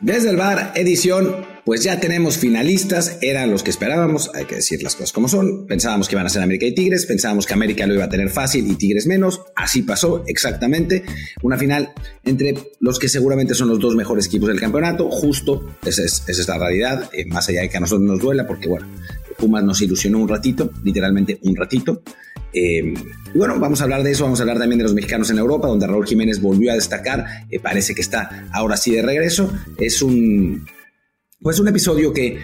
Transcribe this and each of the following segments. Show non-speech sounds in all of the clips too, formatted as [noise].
Desde el bar, edición, pues ya tenemos finalistas, eran los que esperábamos, hay que decir las cosas como son, pensábamos que iban a ser América y Tigres, pensábamos que América lo iba a tener fácil y Tigres menos, así pasó exactamente, una final entre los que seguramente son los dos mejores equipos del campeonato, justo, esa es, la realidad, eh, más allá de que a nosotros nos duela, porque bueno, Pumas nos ilusionó un ratito, literalmente un ratito, eh, y bueno, vamos a hablar de eso, vamos a hablar también de los mexicanos en Europa, donde Raúl Jiménez volvió a destacar, eh, parece que está ahora sí de regreso. Es un, pues un episodio que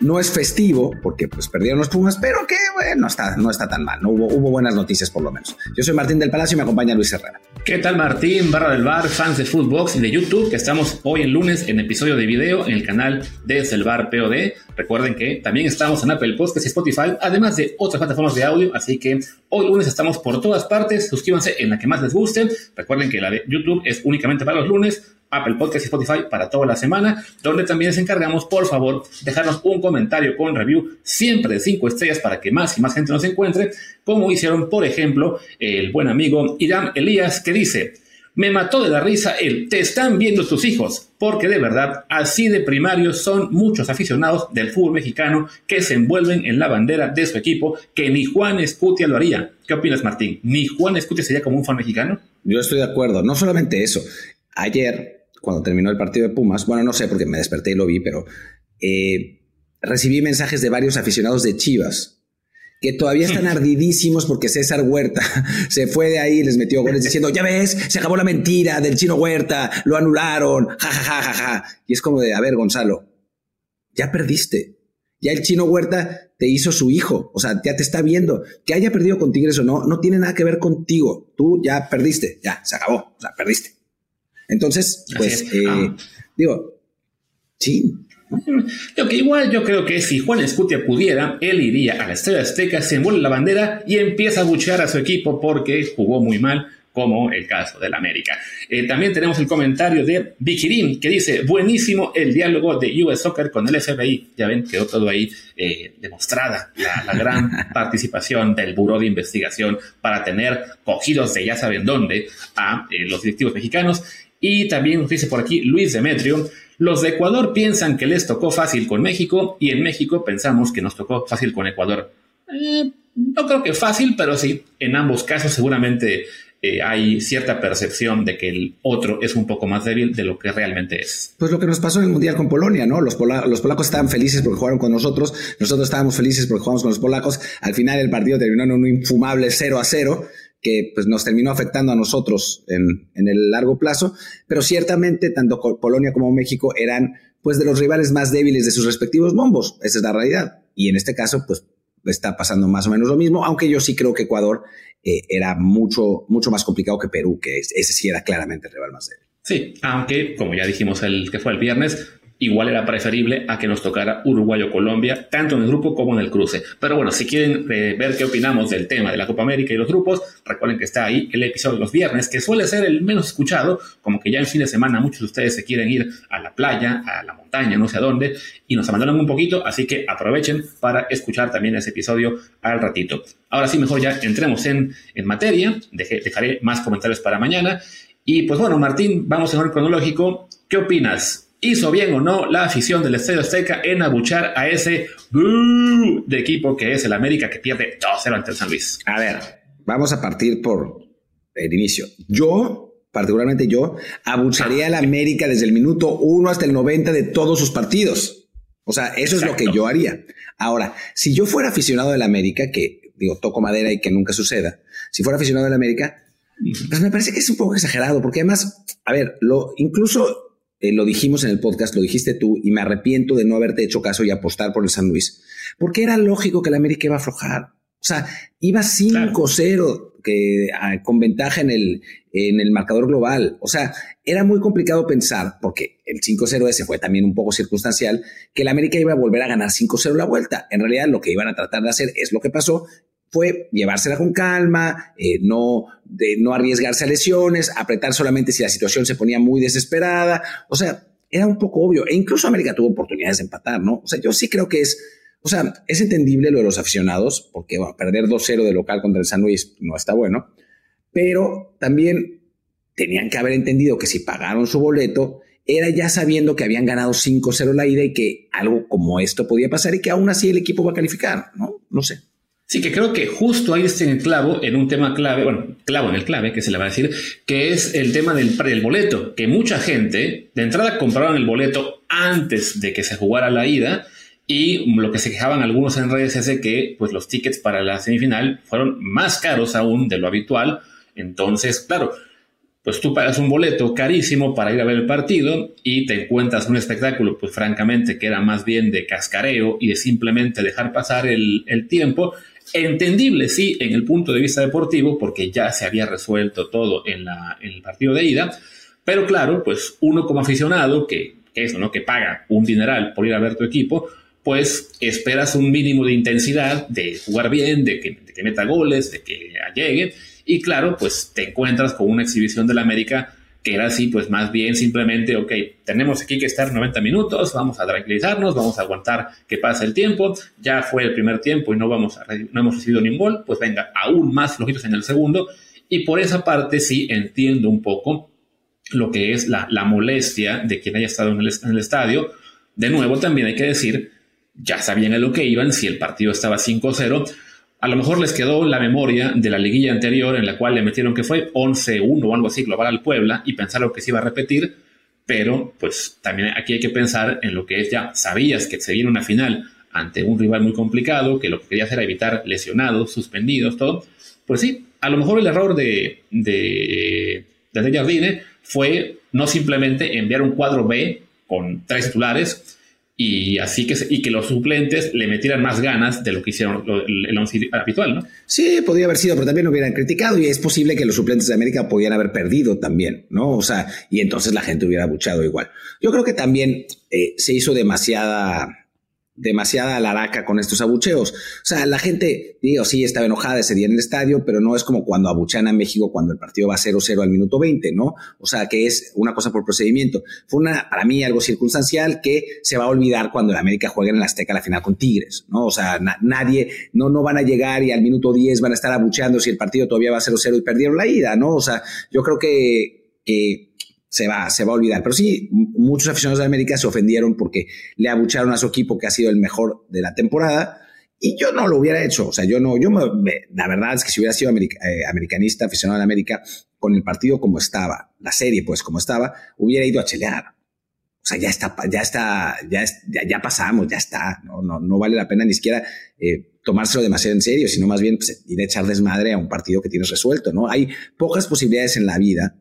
no es festivo, porque pues perdieron los Pumas, pero que bueno, no está, no está tan mal, ¿no? hubo, hubo buenas noticias por lo menos. Yo soy Martín del Palacio y me acompaña Luis Herrera. ¿Qué tal Martín, barra del bar, fans de Footbox y de YouTube? Que estamos hoy en lunes en episodio de video en el canal Desde el Bar POD. Recuerden que también estamos en Apple Podcasts y Spotify, además de otras plataformas de audio, así que hoy lunes estamos por todas partes. Suscríbanse en la que más les guste. Recuerden que la de YouTube es únicamente para los lunes Apple Podcast y Spotify para toda la semana, donde también les encargamos, por favor, dejarnos un comentario con review siempre de 5 estrellas para que más y más gente nos encuentre, como hicieron, por ejemplo, el buen amigo Irán Elías, que dice, me mató de la risa el te están viendo tus hijos, porque de verdad, así de primarios son muchos aficionados del fútbol mexicano que se envuelven en la bandera de su equipo, que ni Juan Escutia lo haría. ¿Qué opinas, Martín? ¿Ni Juan Escutia sería como un fan mexicano? Yo estoy de acuerdo. No solamente eso. Ayer cuando terminó el partido de Pumas, bueno, no sé porque me desperté y lo vi, pero eh, recibí mensajes de varios aficionados de Chivas que todavía están [laughs] ardidísimos porque César Huerta [laughs] se fue de ahí y les metió goles diciendo, ya ves, se acabó la mentira del chino Huerta, lo anularon, ja, ja, ja, ja, ja. Y es como de, a ver, Gonzalo, ya perdiste. Ya el chino Huerta te hizo su hijo, o sea, ya te está viendo. Que haya perdido con Tigres o no, no tiene nada que ver contigo. Tú ya perdiste, ya, se acabó, o sea, perdiste. Entonces, pues, eh, ah. digo, sí. Lo que igual yo creo que si Juan Escutia pudiera, él iría a la Estrella Azteca, se envuelve la bandera y empieza a buchear a su equipo porque jugó muy mal, como el caso del América. Eh, también tenemos el comentario de Vikirin que dice, buenísimo el diálogo de US Soccer con el FBI. Ya ven, quedó todo ahí eh, demostrada la, gran [laughs] participación del Buró de Investigación para tener cogidos de ya saben dónde a los directivos mexicanos. Y también nos dice por aquí Luis Demetrio, los de Ecuador piensan que les tocó fácil con México y en México pensamos que nos tocó fácil con Ecuador. Eh, no creo que fácil, pero sí, en ambos casos seguramente eh, hay cierta percepción de que el otro es un poco más débil de lo que realmente es. Pues lo que nos pasó en el Mundial con Polonia, ¿no? Los, los polacos estaban felices porque jugaron con nosotros, nosotros estábamos felices porque jugamos con los polacos, al final el partido terminó en un infumable 0 a 0 que pues, nos terminó afectando a nosotros en, el largo plazo, pero ciertamente tanto Polonia como México eran pues de los rivales más débiles de sus respectivos bombos, esa es la realidad. Y en este caso, pues está pasando más o menos lo mismo, aunque yo sí creo que Ecuador eh, era mucho, mucho más complicado que Perú, que ese sí era claramente el rival más débil. Sí, aunque, como ya dijimos el que fue el viernes, igual era preferible a que nos tocara Uruguay o Colombia, tanto en el grupo como en el cruce. Pero bueno, si quieren eh, ver qué opinamos del tema de la Copa América y los grupos, recuerden que está ahí el episodio de los viernes, que suele ser el menos escuchado, como que ya en fin de semana muchos de ustedes se quieren ir a la playa, a la montaña, no sé a dónde, y nos abandonan un poquito, así que aprovechen para escuchar también ese episodio al ratito. Ahora sí, mejor ya entremos en, en materia, dejaré más comentarios para mañana. Y pues bueno, Martín, vamos en orden cronológico. ¿Qué opinas? ¿Hizo bien o no la afición del Estadio Azteca en abuchar a ese de equipo que es el América que pierde 2-0 ante el San Luis? A ver, vamos a partir por el inicio. Yo, particularmente yo, abucharía al América desde el minuto 1 hasta el 90 de todos sus partidos. O sea, eso es lo que yo haría. Ahora, si yo fuera aficionado del América, que digo, toco madera y que nunca suceda, si fuera aficionado del América, pues me parece que es un poco exagerado, porque además, a ver, lo incluso eh, lo dijimos en el podcast, lo dijiste tú, y me arrepiento de no haberte hecho caso y apostar por el San Luis, porque era lógico que el América iba a aflojar. O sea, iba 5-0 que, ah, con ventaja en el, en el marcador global. O sea, era muy complicado pensar, porque el 5-0 ese fue también un poco circunstancial, que el América iba a volver a ganar 5-0 la vuelta. En realidad, lo que iban a tratar de hacer es lo que pasó, fue llevársela con calma, eh, no, de, no arriesgarse a lesiones, apretar solamente si la situación se ponía muy desesperada. O sea, era un poco obvio. E incluso América tuvo oportunidades de empatar, ¿no? O sea, yo sí creo que es, o sea, es entendible lo de los aficionados, porque perder 2-0 de local contra el San Luis no está bueno, pero también tenían que haber entendido que si pagaron su boleto, era ya sabiendo que habían ganado 5-0 la ida y que algo como esto podía pasar y que aún así el equipo va a calificar, ¿no? No sé. Sí, que creo que justo ahí está en el clavo, en un tema clave, bueno, clavo en el clave, que se le va a decir, que es el tema del, del boleto, que mucha gente de entrada compraron el boleto antes de que se jugara la ida y lo que se quejaban algunos en redes es que pues, los tickets para la semifinal fueron más caros aún de lo habitual. Entonces, claro, pues tú pagas un boleto carísimo para ir a ver el partido y te encuentras un espectáculo, pues francamente, que era más bien de cascareo y de simplemente dejar pasar el, el tiempo Entendible, sí, en el punto de vista deportivo, porque ya se había resuelto todo en, la, en el partido de ida, pero claro, pues uno como aficionado, que, eso, ¿no? Que paga un dineral por ir a ver tu equipo, pues esperas un mínimo de intensidad, de jugar bien, de que, de que meta goles, de que llegue, y claro, pues te encuentras con una exhibición del América que era así, pues más bien simplemente, ok, tenemos aquí que estar 90 minutos, vamos a tranquilizarnos, vamos a aguantar que pase el tiempo, ya fue el primer tiempo y no, vamos a, no hemos recibido ningún gol, pues venga, aún más flojitos en el segundo, y por esa parte sí entiendo un poco lo que es la, la molestia de quien haya estado en el, estadio. De nuevo, también hay que decir, ya sabían en lo que iban, si el partido estaba 5-0, a lo mejor les quedó la memoria de la liguilla anterior en la cual le metieron que fue 11-1 o algo así global al Puebla y pensaron que se iba a repetir, pero pues también aquí hay que pensar en lo que es ya, sabías que se viene una final ante un rival muy complicado, que lo que quería hacer era evitar lesionados, suspendidos, todo, pues sí, a lo mejor el error de, de, de Jardine fue no simplemente enviar un cuadro B con tres titulares, y así que, y que los suplentes le metieran más ganas de lo que hicieron el, once habitual, ¿no? Sí, podría haber sido, pero también lo hubieran criticado y es posible que los suplentes de América pudieran haber perdido también, ¿no? O sea, y entonces la gente hubiera buchado igual. Yo creo que también eh, se hizo demasiada demasiada laraca con estos abucheos. O sea, la gente, digo, sí, estaba enojada ese día en el estadio, pero no es como cuando abuchean a México cuando el partido va 0-0 al minuto 20, ¿no? O sea, que es una cosa por procedimiento. Fue una, para mí, algo circunstancial que se va a olvidar cuando el América juegue en la Azteca la final con Tigres, ¿no? O sea, nadie, no, no van a llegar y al minuto 10 van a estar abucheando si el partido todavía va 0-0 y perdieron la ida, ¿no? O sea, yo creo que, que se va, se va a olvidar. Pero sí, muchos aficionados de América se ofendieron porque le abucharon a su equipo que ha sido el mejor de la temporada. Y yo no lo hubiera hecho. O sea, yo no, yo me, la verdad es que si hubiera sido eh, americanista, aficionado de América, con el partido como estaba, la serie pues como estaba, hubiera ido a chelear. O sea, ya está, ya está, ya, ya, pasamos, ya está. No, no, no vale la pena ni siquiera eh, tomárselo demasiado en serio, sino más bien pues, ir a echar desmadre a un partido que tienes resuelto, ¿no? Hay pocas posibilidades en la vida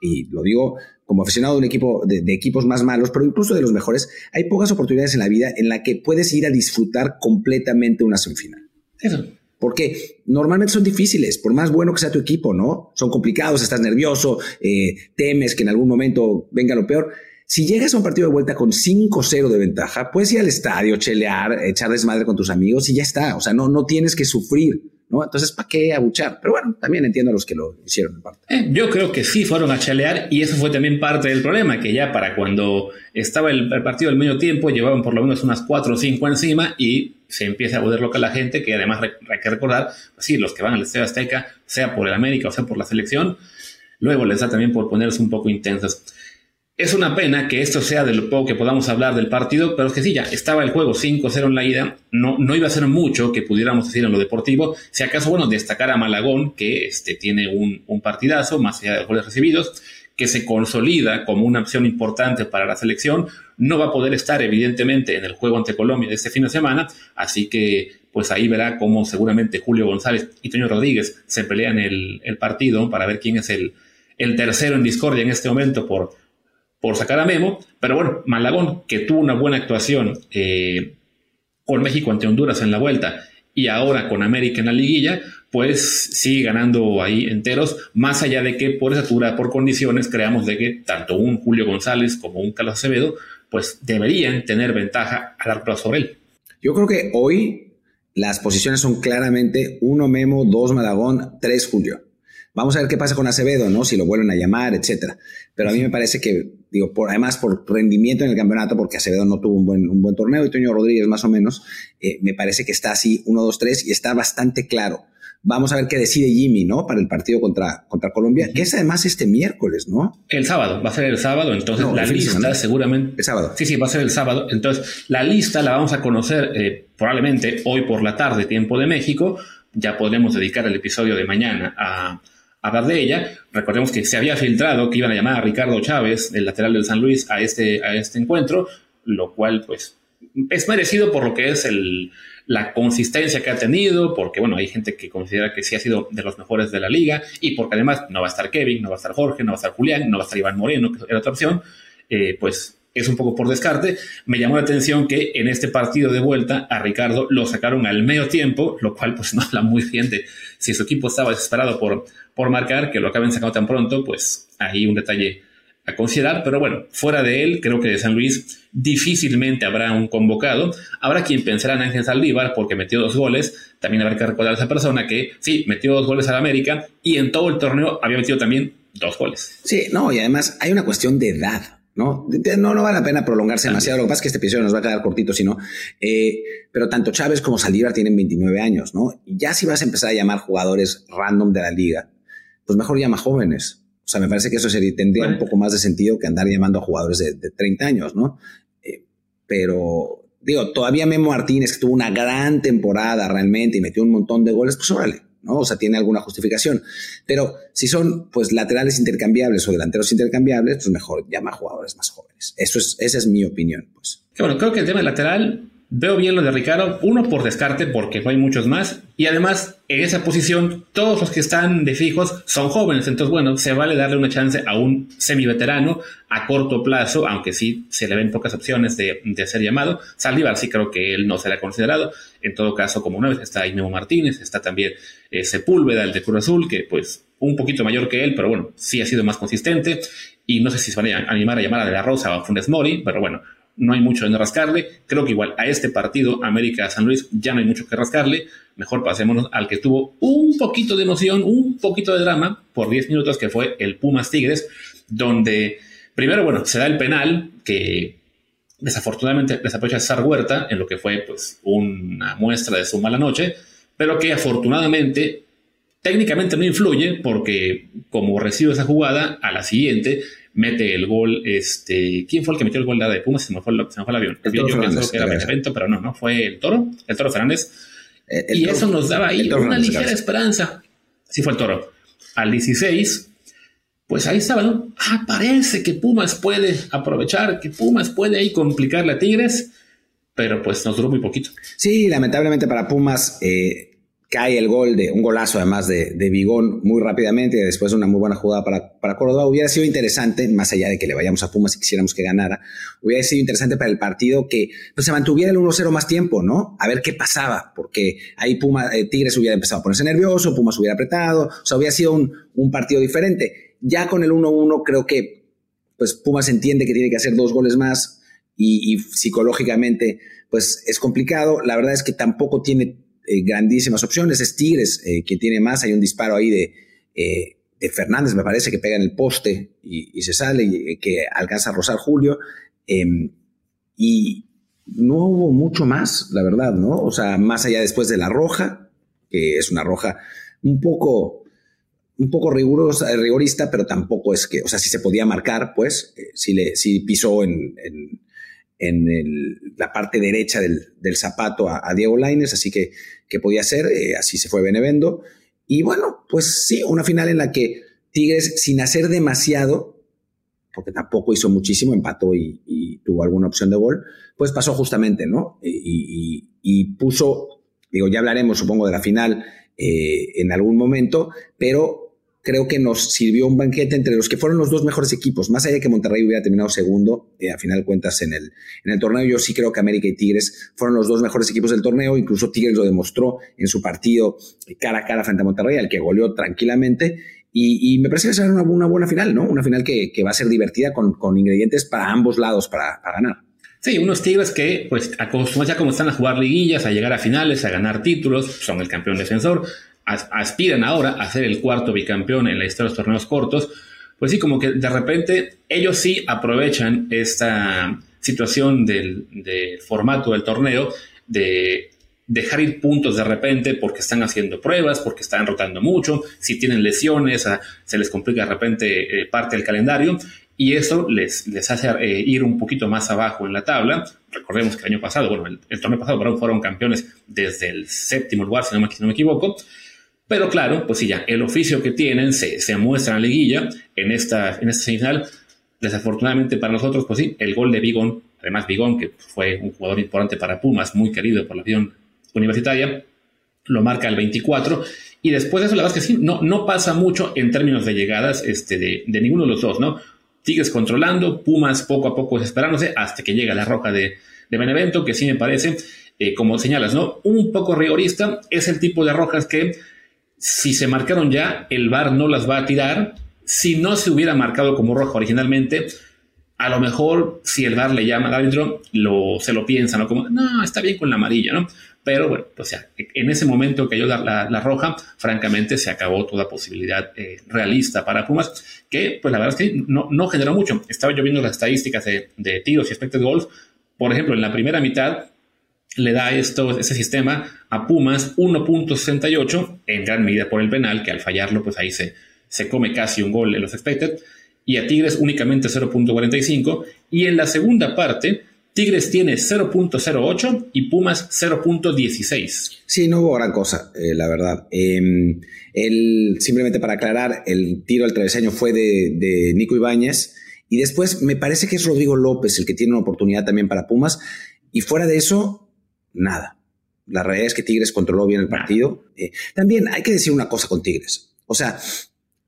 y lo digo como aficionado de un equipo, de, equipos más malos, pero incluso de los mejores, hay pocas oportunidades en la vida en la que puedes ir a disfrutar completamente una semifinal. Eso. Porque normalmente son difíciles, por más bueno que sea tu equipo, ¿no? Son complicados, estás nervioso, eh, temes que en algún momento venga lo peor. Si llegas a un partido de vuelta con 5-0 de ventaja, puedes ir al estadio, chelear, echar desmadre con tus amigos y ya está. O sea, no, no tienes que sufrir. ¿No? Entonces, ¿para qué abuchar? Pero bueno, también entiendo a los que lo hicieron en parte. Eh, yo creo que sí fueron a chalear y eso fue también parte del problema, que ya para cuando estaba el, partido del medio tiempo llevaban por lo menos unas 4 o 5 encima y se empieza a volver loca la gente, que además hay que recordar, pues sí, los que van al Estadio Azteca, sea por el América o sea por la selección, luego les da también por ponerse un poco intensos. Es una pena que esto sea de lo poco que podamos hablar del partido, pero es que sí, ya estaba el juego 5-0 en la ida, no, no iba a ser mucho que pudiéramos decir en lo deportivo, si acaso, bueno, destacar a Malagón, que este, tiene un, un partidazo, más allá de los goles recibidos, que se consolida como una opción importante para la selección, no va a poder estar evidentemente en el juego ante Colombia de este fin de semana, así que pues ahí verá cómo seguramente Julio González y Toño Rodríguez se pelean el, el partido para ver quién es el, el tercero en discordia en este momento por por sacar a Memo, pero bueno, Malagón, que tuvo una buena actuación eh, con México ante Honduras en la vuelta y ahora con América en la liguilla, pues sigue ganando ahí enteros, más allá de que por estatura, por condiciones, creamos de que tanto un Julio González como un Carlos Acevedo, pues deberían tener ventaja a largo plazo sobre él. Yo creo que hoy las posiciones son claramente uno Memo, dos Malagón, tres Julio. Vamos a ver qué pasa con Acevedo, ¿no? Si lo vuelven a llamar, etcétera. Pero a mí me parece que, digo, por, además por rendimiento en el campeonato, porque Acevedo no tuvo un buen, un buen torneo y Toño Rodríguez más o menos, eh, me parece que está así, uno, dos, tres, y está bastante claro. Vamos a ver qué decide Jimmy, ¿no? Para el partido contra, contra Colombia, que es además este miércoles, ¿no? El sábado, va a ser el sábado, entonces la lista seguramente... El sábado. Sí, sí, va a ser el sábado. Entonces, la lista la vamos a conocer eh, probablemente hoy por la tarde, tiempo de México. Ya podremos dedicar el episodio de mañana a, hablar de ella. Recordemos que se había filtrado que iban a llamar a Ricardo Chávez, el lateral del San Luis, a este, a este encuentro, lo cual, pues, es merecido por lo que es el, la consistencia que ha tenido, porque bueno, hay gente que considera que sí ha sido de los mejores de la liga, y porque además no va a estar Kevin, no va a estar Jorge, no va a estar Julián, no va a estar Iván Moreno, que era otra opción, eh, pues es un poco por descarte. Me llamó la atención que en este partido de vuelta a Ricardo lo sacaron al medio tiempo, lo cual pues no habla muy bien de si su equipo estaba desesperado por, por marcar, que lo acaben sacando tan pronto, pues ahí un detalle a considerar, pero bueno, fuera de él, creo que de San Luis difícilmente habrá un convocado. Habrá quien pensará en Ángel Saldívar porque metió dos goles. También habrá que recordar a esa persona que sí, metió dos goles al América y en todo el torneo había metido también dos goles. Sí, no, y además hay una cuestión de edad. ¿No? No, no vale la pena prolongarse demasiado. Lo que pasa es que este episodio nos va a quedar cortito, si no. Eh, pero tanto Chávez como Saldívar tienen 29 años, ¿no? Y ya si vas a empezar a llamar jugadores random de la liga, pues mejor llama jóvenes. O sea, me parece que eso sería, tendría un poco más de sentido que andar llamando a jugadores de, 30 años, ¿no? Eh, pero, digo, todavía Memo Martínez, que tuvo una gran temporada realmente y metió un montón de goles, pues órale, ¿no? O sea, tiene alguna justificación. Pero si son pues laterales intercambiables o delanteros intercambiables, pues mejor llama a jugadores más jóvenes. Eso es, esa es mi opinión, pues. bueno, creo que el tema lateral Veo bien lo de Ricardo, uno por descarte, porque no hay muchos más, y además en esa posición todos los que están de fijos son jóvenes, entonces bueno, se vale darle una chance a un semi-veterano a corto plazo, aunque sí se le ven pocas opciones de, ser llamado. Saldívar sí creo que él no será considerado, en todo caso como una vez está Inemo Martínez, está también eh, Sepúlveda, el de Cruz Azul, que pues un poquito mayor que él, pero bueno, sí ha sido más consistente, y no sé si se van a animar a llamar a De La Rosa o a Funes Mori, pero bueno, no hay mucho en rascarle. Creo que igual a este partido, América-San Luis, ya no hay mucho que rascarle. Mejor pasémonos al que tuvo un poquito de emoción, un poquito de drama por 10 minutos, que fue el Pumas Tigres, donde primero, bueno, se da el penal que desafortunadamente desaprovecha César Huerta en lo que fue pues una muestra de su mala noche, pero que afortunadamente técnicamente no influye porque como recibe esa jugada, a la siguiente mete el gol, este, ¿quién fue el que metió el gol de Pumas? Se me fue, se me fue el avión. El Yo pensé que era Benevento, pero no, no, fue el Toro, el Toro Fernández. Eh, y eso nos daba ahí una ligera esperanza. Sí fue el Toro. Al 16, pues ahí estaba, ¿no? Ah, parece que Pumas puede aprovechar, que Pumas puede ahí complicarle a Tigres, pero pues nos duró muy poquito. Sí, lamentablemente para Pumas, eh, cae el gol de un golazo además de, de Bigón muy rápidamente y después una muy buena jugada para, para Córdoba. Hubiera sido interesante, más allá de que le vayamos a Pumas y quisiéramos que ganara, hubiera sido interesante para el partido que pues, se mantuviera el 1-0 más tiempo, ¿no? A ver qué pasaba, porque ahí Pumas, eh, Tigres hubiera empezado a ponerse nervioso, Pumas hubiera apretado, o sea, hubiera sido un, un partido diferente. Ya con el 1-1 creo que pues Pumas entiende que tiene que hacer dos goles más y, y psicológicamente pues es complicado. La verdad es que tampoco tiene eh, grandísimas opciones. Es Tigres eh, que tiene más. Hay un disparo ahí de, eh, de Fernández, me parece, que pega en el poste y, se sale, y, que alcanza a rozar Julio. Em, y no hubo mucho más, la verdad, ¿no? O sea, más allá después de la roja, que es una roja un poco, un poco rigurosa, rigorista, pero tampoco es que, o sea, si se podía marcar, pues, si, le, si pisó en en la parte derecha del, zapato a, Diego Laines, así que, que podía ser, eh, así se fue Benevendo. Y bueno, pues sí, una final en la que Tigres, sin hacer demasiado, porque tampoco hizo muchísimo, empató y, tuvo alguna opción de gol, pues pasó justamente, ¿no? Y, puso, digo, ya hablaremos, supongo, de la final eh, en algún momento, pero creo que nos sirvió un banquete entre los que fueron los dos mejores equipos. Más allá de que Monterrey hubiera terminado segundo, eh, a final de cuentas en el, en el torneo, yo sí creo que América y Tigres fueron los dos mejores equipos del torneo. Incluso Tigres lo demostró en su partido cara a cara frente a Monterrey, al que goleó tranquilamente. Y, me parece que será una, una, buena final, ¿no? Una final que, va a ser divertida con, ingredientes para ambos lados para, para ganar. Sí, unos Tigres que, pues, acostumbran ya como están a jugar liguillas, a llegar a finales, a ganar títulos, son el campeón defensor aspiran ahora a ser el cuarto bicampeón en la historia de los torneos cortos, pues sí, como que de repente ellos sí aprovechan esta situación del, formato del torneo de dejar ir puntos de repente porque están haciendo pruebas, porque están rotando mucho, si tienen lesiones, ah, se les complica de repente eh, parte del calendario y eso les, les hace eh, ir un poquito más abajo en la tabla. Recordemos que el año pasado, bueno, el, torneo pasado fueron campeones desde el séptimo lugar, si no me, si no me equivoco. Pero claro, pues sí, ya el oficio que tienen se, se muestra en la liguilla en esta, en esta semifinal. Desafortunadamente para nosotros, pues sí, el gol de Bigón, además Bigón, que fue un jugador importante para Pumas, muy querido por la afición universitaria, lo marca el 24. Y después de eso, la verdad es que sí, no, no pasa mucho en términos de llegadas este, de, de ninguno de los dos, ¿no? Tigres controlando, Pumas poco a poco desesperándose hasta que llega la roja de, de Benevento, que sí me parece, eh, como señalas, ¿no? Un poco rigorista, es el tipo de rojas que si se marcaron ya, el VAR no las va a tirar. Si no se hubiera marcado como roja originalmente, a lo mejor si el VAR le llama al árbitro, lo, se lo piensa, ¿no? Como, no, está bien con la amarilla, ¿no? Pero bueno, o sea, en ese momento que yo la, la, roja, francamente se acabó toda posibilidad eh, realista para Pumas, que pues la verdad es que no, generó mucho. Estaba yo viendo las estadísticas de, de tiros y expected goals. Por ejemplo, en la primera mitad le da esto, ese sistema a Pumas 1.68, en gran medida por el penal, que al fallarlo, pues ahí se, se come casi un gol en los expected, y a Tigres únicamente 0.45, y en la segunda parte Tigres tiene 0.08 y Pumas 0.16. Sí, no hubo gran cosa, eh, la verdad. Em, simplemente para aclarar, el tiro al travesaño fue de, Nico Ibáñez y después me parece que es Rodrigo López el que tiene una oportunidad también para Pumas y fuera de eso, nada. La realidad es que Tigres controló bien el partido. Eh, también hay que decir una cosa con Tigres. O sea,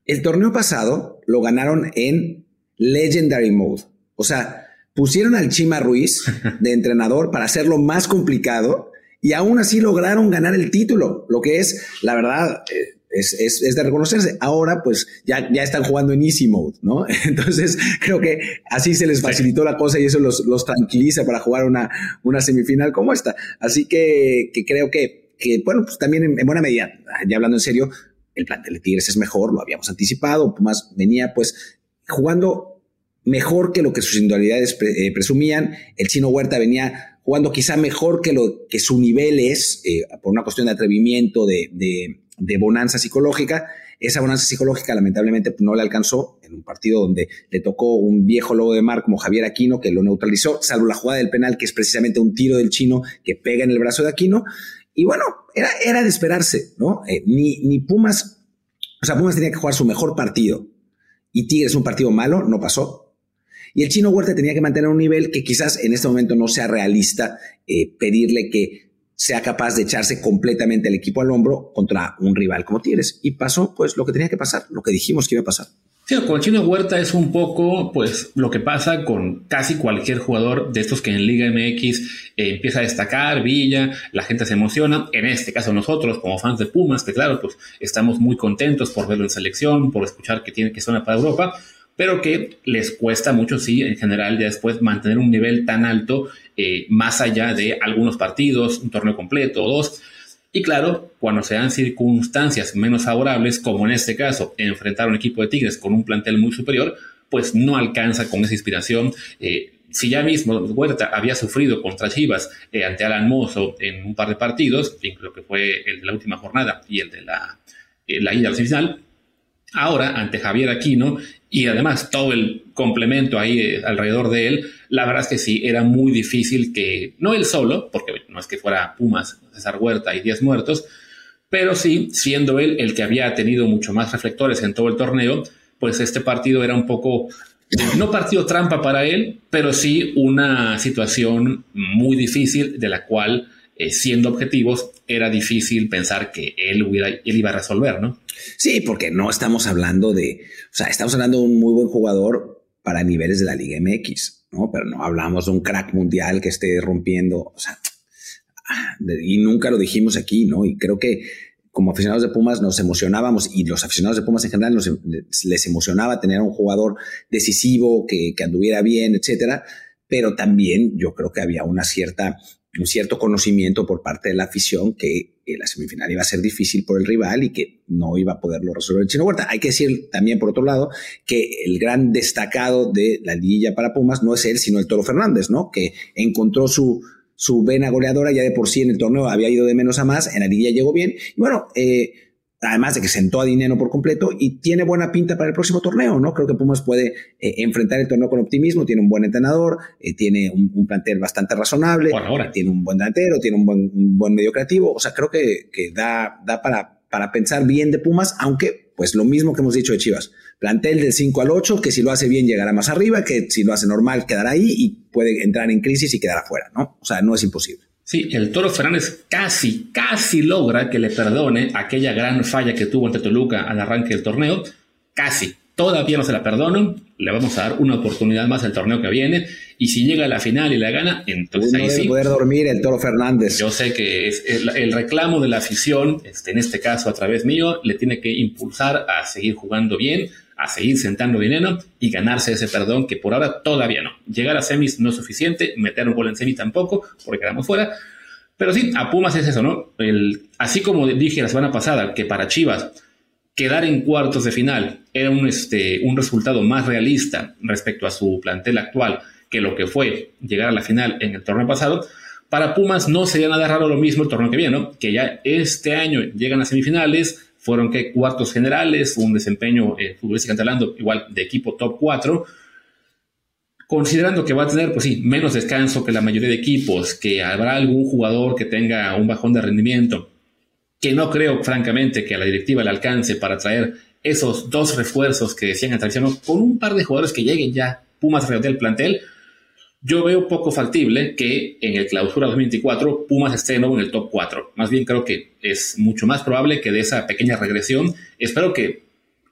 el torneo pasado lo ganaron en Legendary Mode. O sea, pusieron al Chima Ruiz de [laughs] entrenador para hacerlo más complicado y aún así lograron ganar el título, lo que es, la verdad, eh, es, de reconocerse. Ahora, pues ya, ya están jugando en easy mode, ¿no? [laughs] Entonces, creo que así se les facilitó la cosa y eso los, los tranquiliza para jugar una, una semifinal como esta. Así que, que creo que, que, bueno, pues también en, buena medida, ya hablando en serio, el plantel de Tigres es mejor, lo habíamos anticipado, más venía pues jugando mejor que lo que sus individualidades eh, presumían. El chino Huerta venía jugando quizá mejor que lo que su nivel es, eh, por una cuestión de atrevimiento, de, de, bonanza psicológica. Esa bonanza psicológica lamentablemente pues, no le alcanzó en un partido donde le tocó un viejo lobo de mar como Javier Aquino que lo neutralizó, salvo la jugada del penal que es precisamente un tiro del chino que pega en el brazo de Aquino. Y bueno, era, era de esperarse, ¿no? Eh, ni, ni Pumas, o sea, Pumas tenía que jugar su mejor partido y Tigres un partido malo, no pasó. Y el chino Huerta tenía que mantener un nivel que quizás en este momento no sea realista eh, pedirle que sea capaz de echarse completamente el equipo al hombro contra un rival como Tigres. Y pasó pues lo que tenía que pasar, lo que dijimos que iba a pasar. Sí, con Chino Huerta es un poco pues lo que pasa con casi cualquier jugador de estos que en Liga MX eh, empieza a destacar, Villa, la gente se emociona. En este caso nosotros como fans de Pumas, que claro, pues estamos muy contentos por verlo en selección, por escuchar que tiene que sonar para Europa, pero que les cuesta mucho, sí, en general, ya después mantener un nivel tan alto eh, más allá de algunos partidos, un torneo completo o dos. Y claro, cuando se dan circunstancias menos favorables, como en este caso, enfrentar a un equipo de Tigres con un plantel muy superior, pues no alcanza con esa inspiración. Eh, si ya mismo Huerta había sufrido contra Chivas eh, ante Alan Mozo en un par de partidos, lo que fue el de la última jornada y el de la, la ida al semifinal, ahora ante Javier Aquino y además todo el complemento ahí eh, alrededor de él, la verdad es que sí, era muy difícil que, no él solo, porque no es que fuera Pumas, César Huerta y 10 muertos, pero sí, siendo él el que había tenido mucho más reflectores en todo el torneo, pues este partido era un poco, no partido trampa para él, pero sí una situación muy difícil de la cual, eh, siendo objetivos, era difícil pensar que él, hubiera, él iba a resolver, ¿no? Sí, porque no estamos hablando de, o sea, estamos hablando de un muy buen jugador para niveles de la Liga MX, ¿no? Pero no hablamos de un crack mundial que esté rompiendo, o sea, y nunca lo dijimos aquí, ¿no? Y creo que como aficionados de Pumas nos emocionábamos y los aficionados de Pumas en general nos, les emocionaba tener un jugador decisivo que, que anduviera bien, etcétera. Pero también yo creo que había una cierta un cierto conocimiento por parte de la afición que la semifinal iba a ser difícil por el rival y que no iba a poderlo resolver el Chino Huerta. Hay que decir también, por otro lado, que el gran destacado de la liguilla para Pumas no es él, sino el Toro Fernández, ¿no? Que encontró su, su vena goleadora, ya de por sí en el torneo había ido de menos a más, en la liguilla llegó bien. Y bueno, eh, además de que sentó a dinero por completo y tiene buena pinta para el próximo torneo, ¿no? Creo que Pumas puede eh, enfrentar el torneo con optimismo, tiene un buen entrenador, eh, tiene un, plantel bastante razonable, tiene un buen delantero, tiene un buen, buen medio creativo, o sea, creo que, que da, da para, para pensar bien de Pumas, aunque pues lo mismo que hemos dicho de Chivas, plantel del 5 al 8, que si lo hace bien llegará más arriba, que si lo hace normal quedará ahí y puede entrar en crisis y quedar afuera, ¿no? O sea, no es imposible. Sí, el Toro Fernández casi, casi logra que le perdone aquella gran falla que tuvo ante Toluca al arranque del torneo. Casi. Todavía no se la perdono. Le vamos a dar una oportunidad más al torneo que viene. Y si llega a la final y la gana, entonces ahí sí. poder dormir el Toro Fernández. Yo sé que es el, reclamo de la afición, este, en este caso a través mío, le tiene que impulsar a seguir jugando bien, a seguir sentando dinero y ganarse ese perdón que por ahora todavía no. Llegar a semis no es suficiente, meter un gol en semi tampoco, porque quedamos fuera. Pero sí, a Pumas es eso, ¿no? El, así como dije la semana pasada, que para Chivas quedar en cuartos de final era un, este, un resultado más realista respecto a su plantel actual que lo que fue llegar a la final en el torneo pasado, para Pumas no sería nada raro lo mismo el torneo que viene, ¿no? Que ya este año llegan a semifinales, fueron que cuartos generales, un desempeño eh, futbolístico hablando igual de equipo top 4, considerando que va a tener, pues sí, menos descanso que la mayoría de equipos, que habrá algún jugador que tenga un bajón de rendimiento, que no creo, francamente, que a la directiva le alcance para traer esos dos refuerzos que decían en con un par de jugadores que lleguen ya Pumas a del plantel, yo veo poco factible que en el clausura 2024 Pumas esté de nuevo en el top 4. Más bien creo que es mucho más probable que de esa pequeña regresión. Espero que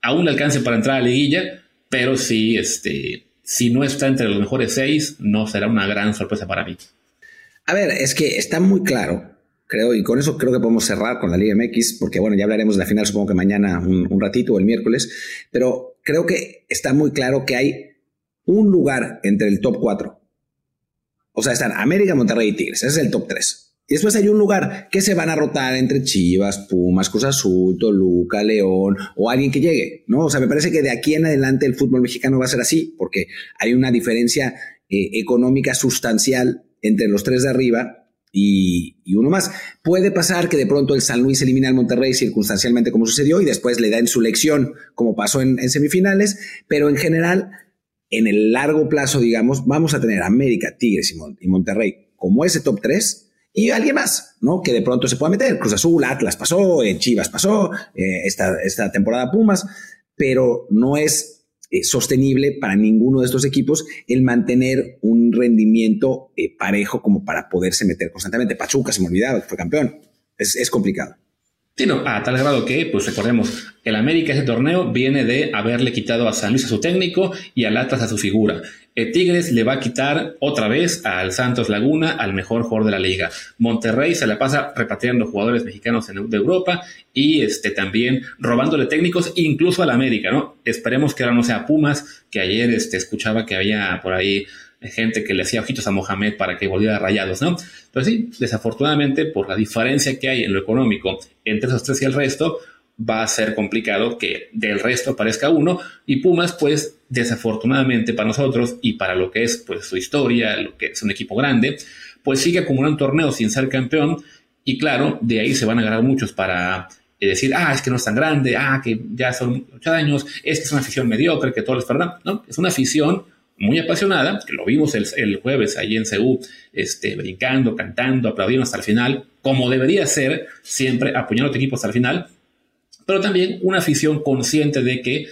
aún le alcance para entrar a la liguilla, pero si, este, si no está entre los mejores seis, no será una gran sorpresa para mí. A ver, es que está muy claro, creo, y con eso creo que podemos cerrar con la Liga MX, porque bueno, ya hablaremos de la final supongo que mañana un, un ratito o el miércoles, pero creo que está muy claro que hay un lugar entre el top 4 o sea, están América, Monterrey y Tigres. Ese es el top 3. Y después hay un lugar que se van a rotar entre Chivas, Pumas, Cruz Azul, Toluca, León o alguien que llegue, ¿no? O sea, me parece que de aquí en adelante el fútbol mexicano va a ser así, porque hay una diferencia eh, económica sustancial entre los tres de arriba y, uno más. Puede pasar que de pronto el San Luis elimina al Monterrey circunstancialmente como sucedió y después le da en su lección como pasó en semifinales, pero en general en el largo plazo, digamos, vamos a tener América, Tigres y, Monterrey como ese top 3 y alguien más, ¿no? Que de pronto se pueda meter. Cruz Azul, Atlas pasó, eh, Chivas pasó, eh, esta, esta, temporada Pumas, pero no es eh, sostenible para ninguno de estos equipos el mantener un rendimiento parejo como para poderse meter constantemente. Pachuca, se me olvidaba, fue campeón. Es complicado. A tal grado que, pues recordemos, el América ese torneo viene de haberle quitado a San Luis a su técnico y al Atlas a su figura. El Tigres le va a quitar otra vez al Santos Laguna, al mejor jugador de la liga. Monterrey se la pasa repatriando jugadores mexicanos de Europa y este, también robándole técnicos incluso al América, ¿no? Esperemos que ahora no sea Pumas, que ayer este, escuchaba que había por ahí gente que le hacía ojitos a Mohamed para que volviera rayados, ¿no? Pero sí, desafortunadamente, por la diferencia que hay en lo económico entre esos tres y el resto, va a ser complicado que del resto aparezca uno y Pumas, pues desafortunadamente para nosotros y para lo que es pues su historia, lo que es un equipo grande, pues sigue acumulando torneos sin ser campeón y claro, de ahí se van a agarrar muchos para eh, decir, ah, es que no es tan grande, ah, que ya son ocho años, es que es una afición mediocre, que todo les perdona. No, es una afición muy apasionada, que lo vimos el, jueves ahí en Ceú, este, brincando, cantando, aplaudiendo hasta el final, como debería ser, siempre apoyando a tu equipo hasta el final, pero también una afición consciente de que,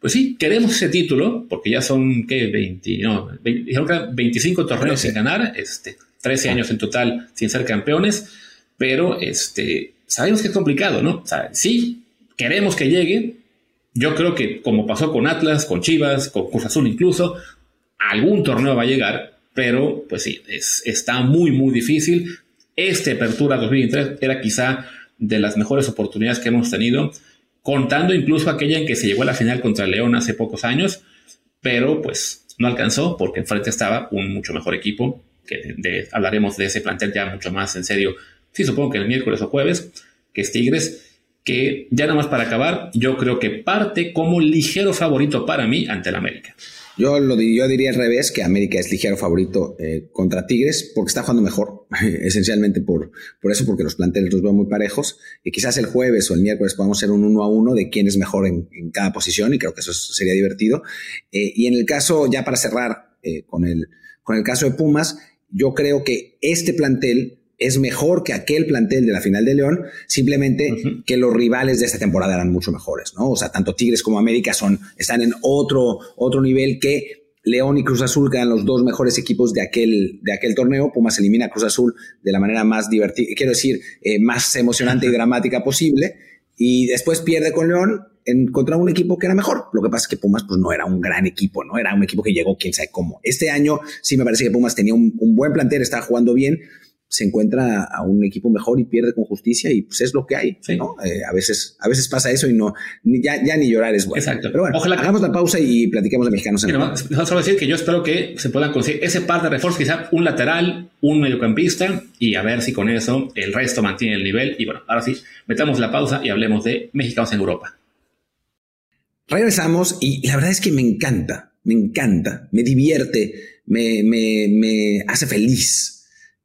pues sí, queremos ese título, porque ya son, ¿qué? 20, no, 25 torneos sin ganar, este, 13 años en total sin ser campeones, pero este, sabemos que es complicado, ¿no? O sea, sí, queremos que llegue, yo creo que como pasó con Atlas, con Chivas, con Cruz Azul incluso, algún torneo va a llegar, pero pues sí, es, está muy, muy difícil. Esta apertura 2023 era quizá de las mejores oportunidades que hemos tenido, contando incluso aquella en que se llegó a la final contra León hace pocos años, pero pues no alcanzó porque enfrente estaba un mucho mejor equipo, que hablaremos de ese plantel ya mucho más en serio, sí supongo que el miércoles o jueves, que es Tigres, que ya nada más para acabar, yo creo que parte como ligero favorito para mí ante el América. Yo, lo, yo diría al revés, que América es ligero favorito eh, contra Tigres porque está jugando mejor, [laughs] esencialmente por, por eso, porque los planteles los veo muy parejos. Y quizás el jueves o el miércoles podamos hacer un uno a uno de quién es mejor en, cada posición y creo que eso sería divertido. Eh, y en el caso, ya para cerrar eh, con, el, con el caso de Pumas, yo creo que este plantel es mejor que aquel plantel de la final de León, simplemente que los rivales de esta temporada eran mucho mejores, ¿no? O sea, tanto Tigres como América son, están en otro, otro nivel que León y Cruz Azul, que eran los dos mejores equipos de aquel, de aquel torneo. Pumas elimina a Cruz Azul de la manera más divertida, quiero decir, eh, más emocionante y dramática posible. Y después pierde con León en, contra un equipo que era mejor. Lo que pasa es que Pumas pues, no era un gran equipo, ¿no? Era un equipo que llegó quién sabe cómo. Este año sí me parece que Pumas tenía un, un buen plantel, estaba jugando bien se encuentra a un equipo mejor y pierde con justicia y pues es lo que hay, ¿no? Eh, a veces a veces pasa eso y no ya, ya ni llorar es bueno. Exacto. Pero bueno, Ojalá hagamos la pausa y platiquemos de mexicanos. En solo decir que yo espero que se puedan conseguir ese par de refuerzos, quizá un lateral, un mediocampista y a ver si con eso el resto mantiene el nivel. Y bueno, ahora sí, metamos la pausa y hablemos de mexicanos en Europa. Regresamos y la verdad es que me encanta, me encanta, me divierte, me, me, me hace feliz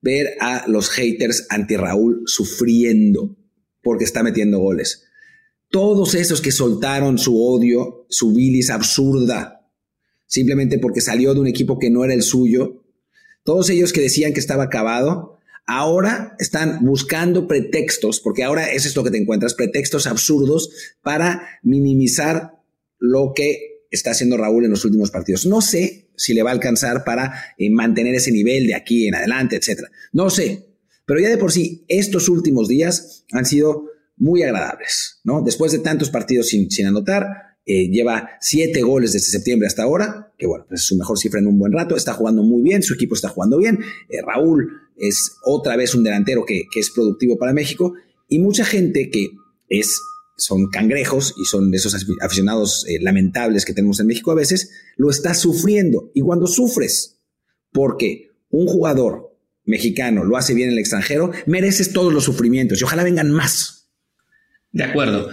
ver a los haters anti Raúl sufriendo porque está metiendo goles. Todos esos que soltaron su odio, su bilis absurda, simplemente porque salió de un equipo que no era el suyo, todos ellos que decían que estaba acabado, ahora están buscando pretextos, porque ahora es lo que te encuentras, pretextos absurdos para minimizar lo que está haciendo Raúl en los últimos partidos. No sé si le va a alcanzar para eh, mantener ese nivel de aquí en adelante, etcétera. No sé, pero ya de por sí estos últimos días han sido muy agradables, ¿no? Después de tantos partidos sin, sin anotar, eh, lleva siete goles desde septiembre hasta ahora, que bueno, es su mejor cifra en un buen rato, está jugando muy bien, su equipo está jugando bien, eh, Raúl es otra vez un delantero que, que es productivo para México y mucha gente que es son cangrejos y son de esos aficionados eh, lamentables que tenemos en México a veces, lo estás sufriendo. Y cuando sufres porque un jugador mexicano lo hace bien en el extranjero, mereces todos los sufrimientos y ojalá vengan más. De acuerdo.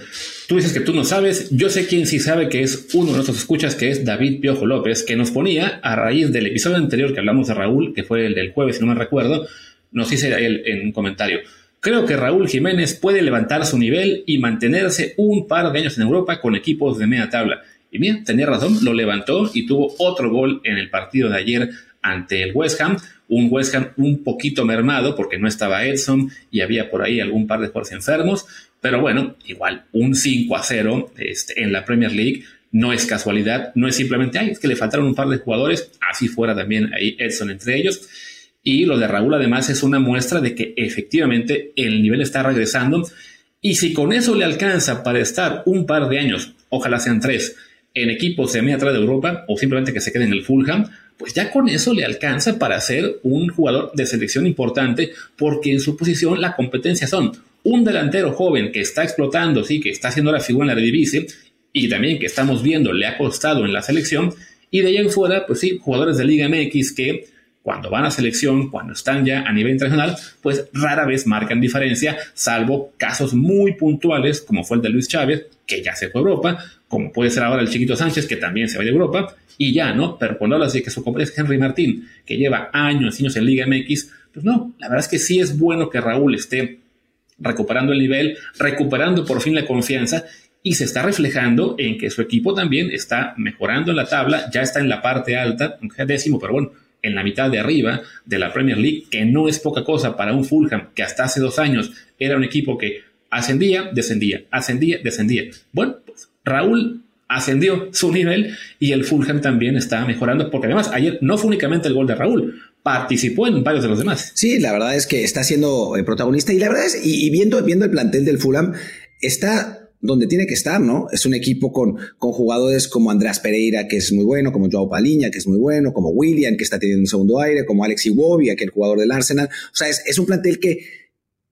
Tú dices que tú no sabes, yo sé quién sí sabe que es uno de nuestros escuchas, que es David Piojo López, que nos ponía a raíz del episodio anterior que hablamos de Raúl, que fue el del jueves, si no me recuerdo, nos dice él en un comentario. Creo que Raúl Jiménez puede levantar su nivel y mantenerse un par de años en Europa con equipos de media tabla. Y bien, tenía razón, lo levantó y tuvo otro gol en el partido de ayer ante el West Ham. Un West Ham un poquito mermado porque no estaba Edson y había por ahí algún par de jugadores enfermos. Pero bueno, igual, un 5 a 0 este, en la Premier League no es casualidad, no es simplemente, ay, es que le faltaron un par de jugadores, así fuera también ahí Edson entre ellos. Y lo de Raúl además es una muestra de que efectivamente el nivel está regresando. Y si con eso le alcanza para estar un par de años, ojalá sean tres, en equipos de media atrás de Europa o simplemente que se quede en el Fulham, pues ya con eso le alcanza para ser un jugador de selección importante porque en su posición la competencia son un delantero joven que está explotando, sí, que está haciendo la figura en la Eredivisie y también que estamos viendo le ha costado en la selección y de ahí en fuera, pues sí, jugadores de Liga MX que cuando van a selección, cuando están ya a nivel internacional, pues rara vez marcan diferencia, salvo casos muy puntuales, como fue el de Luis Chávez, que ya se fue a Europa, como puede ser ahora el Chiquito Sánchez, que también se va de Europa, y ya, ¿no? Pero cuando hablas de que su compañero es Henry Martín, que lleva años y años en Liga MX, pues no, la verdad es que sí es bueno que Raúl esté recuperando el nivel, recuperando por fin la confianza y se está reflejando en que su equipo también está mejorando en la tabla, ya está en la parte alta, aunque décimo, pero bueno, en la mitad de arriba de la Premier League, que no es poca cosa para un Fulham que hasta hace dos años era un equipo que ascendía, descendía, ascendía, descendía. Bueno, pues Raúl ascendió su nivel y el Fulham también está mejorando, porque además ayer no fue únicamente el gol de Raúl, participó en varios de los demás. Sí, la verdad es que está siendo eh, protagonista y la verdad es, y, viendo, viendo el plantel del Fulham, está donde tiene que estar, ¿no? Es un equipo con, con jugadores como Andrés Pereira, que es muy bueno, como Joao Paliña, que es muy bueno, como William, que está teniendo un segundo aire, como Alex Iwobi, aquel jugador del Arsenal. O sea, es, es un plantel que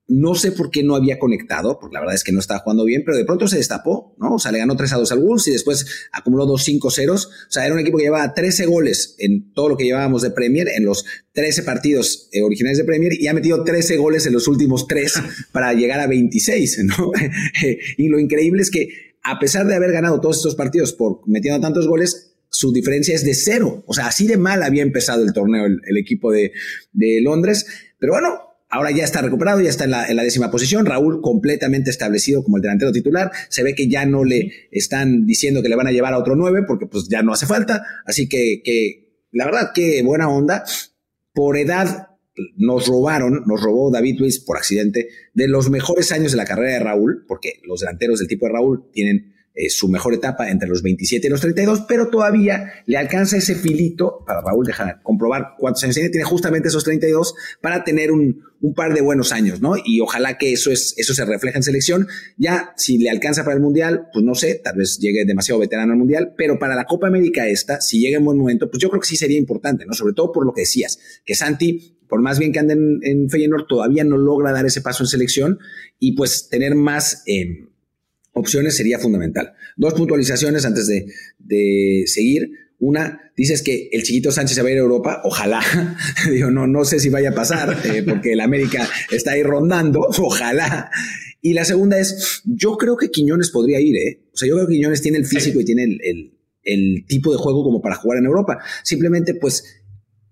no sé por qué no había conectado, porque la verdad es que no estaba jugando bien, pero de pronto se destapó, ¿no? O sea, le ganó 3 a 2 al Wolves y después acumuló dos 5 ceros. O sea, era un equipo que llevaba 13 goles en todo lo que llevábamos de Premier, en los 13 partidos eh, originales de Premier, y ha metido 13 goles en los últimos 3 [laughs] para llegar a 26, ¿no? [laughs] y lo increíble es que a pesar de haber ganado todos estos partidos por metiendo tantos goles, su diferencia es de cero. O sea, así de mal había empezado el torneo el, equipo de, de Londres. Pero bueno, Ahora ya está recuperado, ya está en la, décima posición. Raúl completamente establecido como el delantero titular. Se ve que ya no le están diciendo que le van a llevar a otro nueve porque pues ya no hace falta. Así que, que la verdad que buena onda. Por edad nos robaron, nos robó David Luis por accidente de los mejores años de la carrera de Raúl, porque los delanteros del tipo de Raúl tienen eh, su mejor etapa entre los 27 y los 32, pero todavía le alcanza ese filito para Raúl dejar comprobar cuántos años tiene, tiene justamente esos 32 para tener un, un, par de buenos años, ¿no? Y ojalá que eso, es, eso se refleje en selección. Ya, si le alcanza para el Mundial, pues no sé, tal vez llegue demasiado veterano al Mundial, pero para la Copa América esta, si llega en buen momento, pues yo creo que sí sería importante, ¿no? Sobre todo por lo que decías, que Santi por más bien que ande en, en Feyenoord, todavía no logra dar ese paso en selección y pues tener más, eh, opciones sería fundamental. Dos puntualizaciones antes de, seguir. Una, dices que el chiquito Sánchez se va a ir a Europa, ojalá. [laughs] Digo, no, no sé si vaya a pasar, eh, porque el América está ahí rondando, ojalá. Y la segunda es, yo creo que Quiñones podría ir, ¿eh? O sea, yo creo que Quiñones tiene el físico y tiene el, el tipo de juego como para jugar en Europa. Simplemente, pues,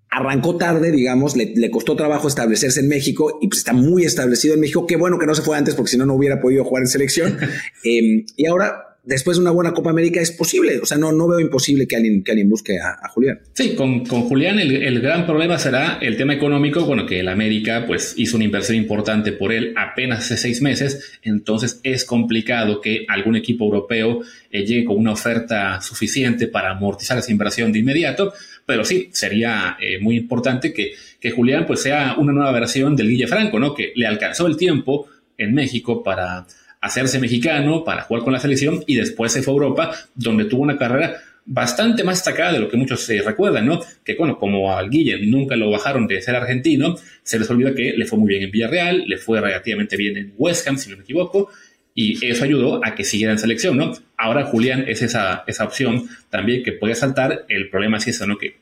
arrancó tarde, digamos, le, costó trabajo establecerse en México y pues está muy establecido en México. Qué bueno que no se fue antes porque si no, no hubiera podido jugar en selección. [laughs] Em, y ahora, después de una buena Copa América, es posible. O sea, no, no veo imposible que alguien, que alguien busque a, Julián. Sí, con, con Julián el, gran problema será el tema económico. Bueno, que el América pues hizo una inversión importante por él apenas hace seis meses. Entonces es complicado que algún equipo europeo eh, llegue con una oferta suficiente para amortizar esa inversión de inmediato pero sí, sería eh, muy importante que, que, Julián pues sea una nueva versión del Guille Franco, ¿no? Que le alcanzó el tiempo en México para hacerse mexicano, para jugar con la selección y después se fue a Europa, donde tuvo una carrera bastante más destacada de lo que muchos se recuerdan, ¿no? Que bueno, como al Guille nunca lo bajaron de ser argentino, se les olvida que le fue muy bien en Villarreal, le fue relativamente bien en West Ham, si no me equivoco, y eso ayudó a que siguiera en selección, ¿no? Ahora Julián es esa, esa opción también que puede saltar. El problema es eso, ¿no? Que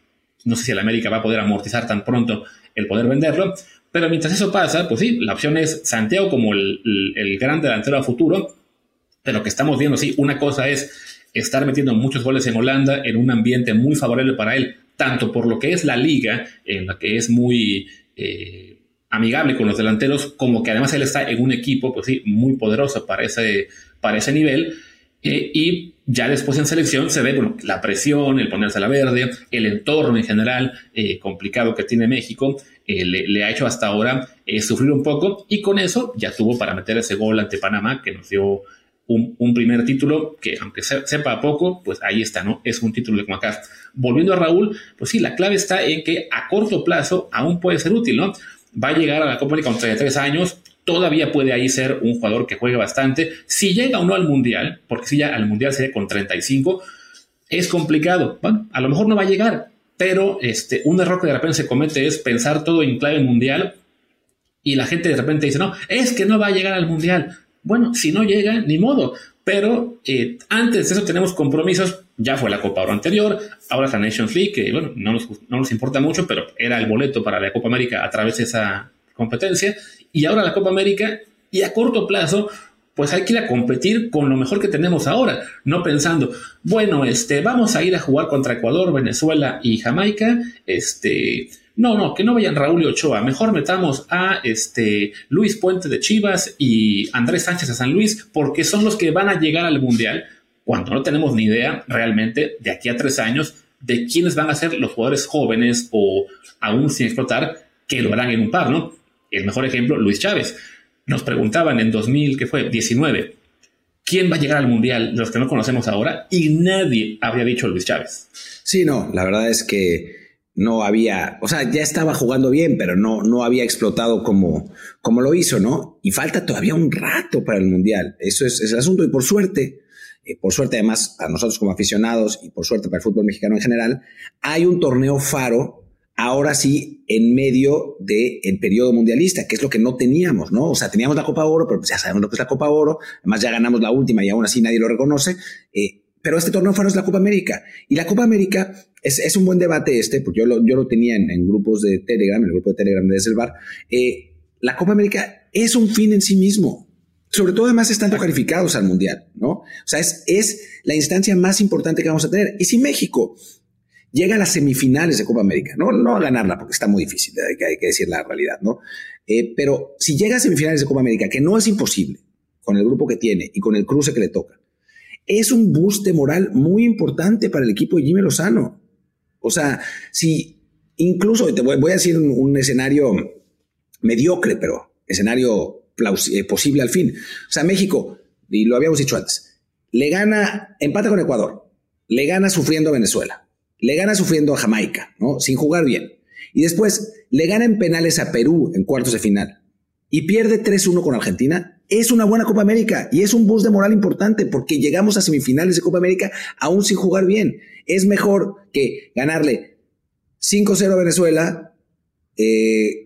no sé si el América va a poder amortizar tan pronto el poder venderlo. Pero mientras eso pasa, pues sí, la opción es Santiago como el, el, gran delantero a futuro. Pero que estamos viendo, sí, una cosa es estar metiendo muchos goles en Holanda en un ambiente muy favorable para él, tanto por lo que es la liga, en la que es muy eh, amigable con los delanteros, como que además él está en un equipo, pues sí, muy poderoso para ese, para ese nivel. Eh, y ya después en selección se ve bueno, la presión, el ponerse a la verde, el entorno en general eh, complicado que tiene México, eh, le, ha hecho hasta ahora sufrir un poco y con eso ya tuvo para meter ese gol ante Panamá que nos dio un, un primer título que aunque sepa poco, pues ahí está, ¿no? Es un título de CONCACAF. Volviendo a Raúl, pues sí, la clave está en que a corto plazo aún puede ser útil, ¿no? va a llegar a la Copa América con 33 años, todavía puede ahí ser un jugador que juegue bastante. Si llega o no al Mundial, porque si ya al Mundial sería con 35, es complicado. Bueno, a lo mejor no va a llegar, pero este, un error que de repente se comete es pensar todo en clave mundial y la gente de repente dice, no, es que no va a llegar al Mundial. Bueno, si no llega, ni modo. Pero eh, antes de eso tenemos compromisos. Ya fue la Copa Oro anterior, ahora es la Nations League, que no nos, no nos importa mucho, pero era el boleto para la Copa América a través de esa competencia. Y ahora la Copa América, y a corto plazo, pues hay que ir a competir con lo mejor que tenemos ahora, no pensando, bueno, este, vamos a ir a jugar contra Ecuador, Venezuela y Jamaica, este, no, no, que no vayan Raúl y Ochoa. Mejor metamos a este Luis Puente de Chivas y Andrés Sánchez a San Luis, porque son los que van a llegar al Mundial cuando no tenemos ni idea realmente de aquí a tres años de quiénes van a ser los jugadores jóvenes o aún sin explotar que lo harán en un par, ¿no? El mejor ejemplo, Luis Chávez. Nos preguntaban en 2000, ¿qué fue? 19. ¿Quién va a llegar al Mundial? Los que no conocemos ahora. Y nadie habría dicho Luis Chávez. Sí, no, la verdad es que no había, o sea, ya estaba jugando bien, pero no, no había explotado como, como lo hizo, ¿no? Y falta todavía un rato para el Mundial. Eso es, el asunto. Y por suerte, eh, por suerte además para nosotros como aficionados y por suerte para el fútbol mexicano en general, hay un torneo faro ahora sí en medio del el periodo mundialista, que es lo que no teníamos, ¿no? O sea, teníamos la Copa Oro, pero pues ya sabemos lo que es la Copa Oro, además ya ganamos la última y aún así nadie lo reconoce, eh, pero este torneo fue la Copa América. Y la Copa América es, es un buen debate este, porque yo lo, yo lo tenía en, grupos de Telegram, en el grupo de Telegram de Desde el Bar. Eh, la Copa América es un fin en sí mismo. Sobre todo además estando calificados al Mundial, ¿no? O sea, es, es la instancia más importante que vamos a tener. Y si México llega a las semifinales de Copa América, no, no ganarla porque está muy difícil, hay que, decir la realidad, ¿no? Eh, pero si llega a semifinales de Copa América, que no es imposible con el grupo que tiene y con el cruce que le toca, es un boost moral muy importante para el equipo de Jimmy Lozano. O sea, si incluso te voy, a decir un, escenario mediocre, pero escenario eh, posible al fin. O sea, México, y lo habíamos dicho antes, le gana, empata con Ecuador, le gana sufriendo a Venezuela le gana sufriendo a Jamaica, ¿no? Sin jugar bien. Y después le gana en penales a Perú en cuartos de final y pierde 3-1 con Argentina, es una buena Copa América y es un boost de moral importante porque llegamos a semifinales de Copa América aún sin jugar bien. Es mejor que ganarle 5-0 a Venezuela, eh,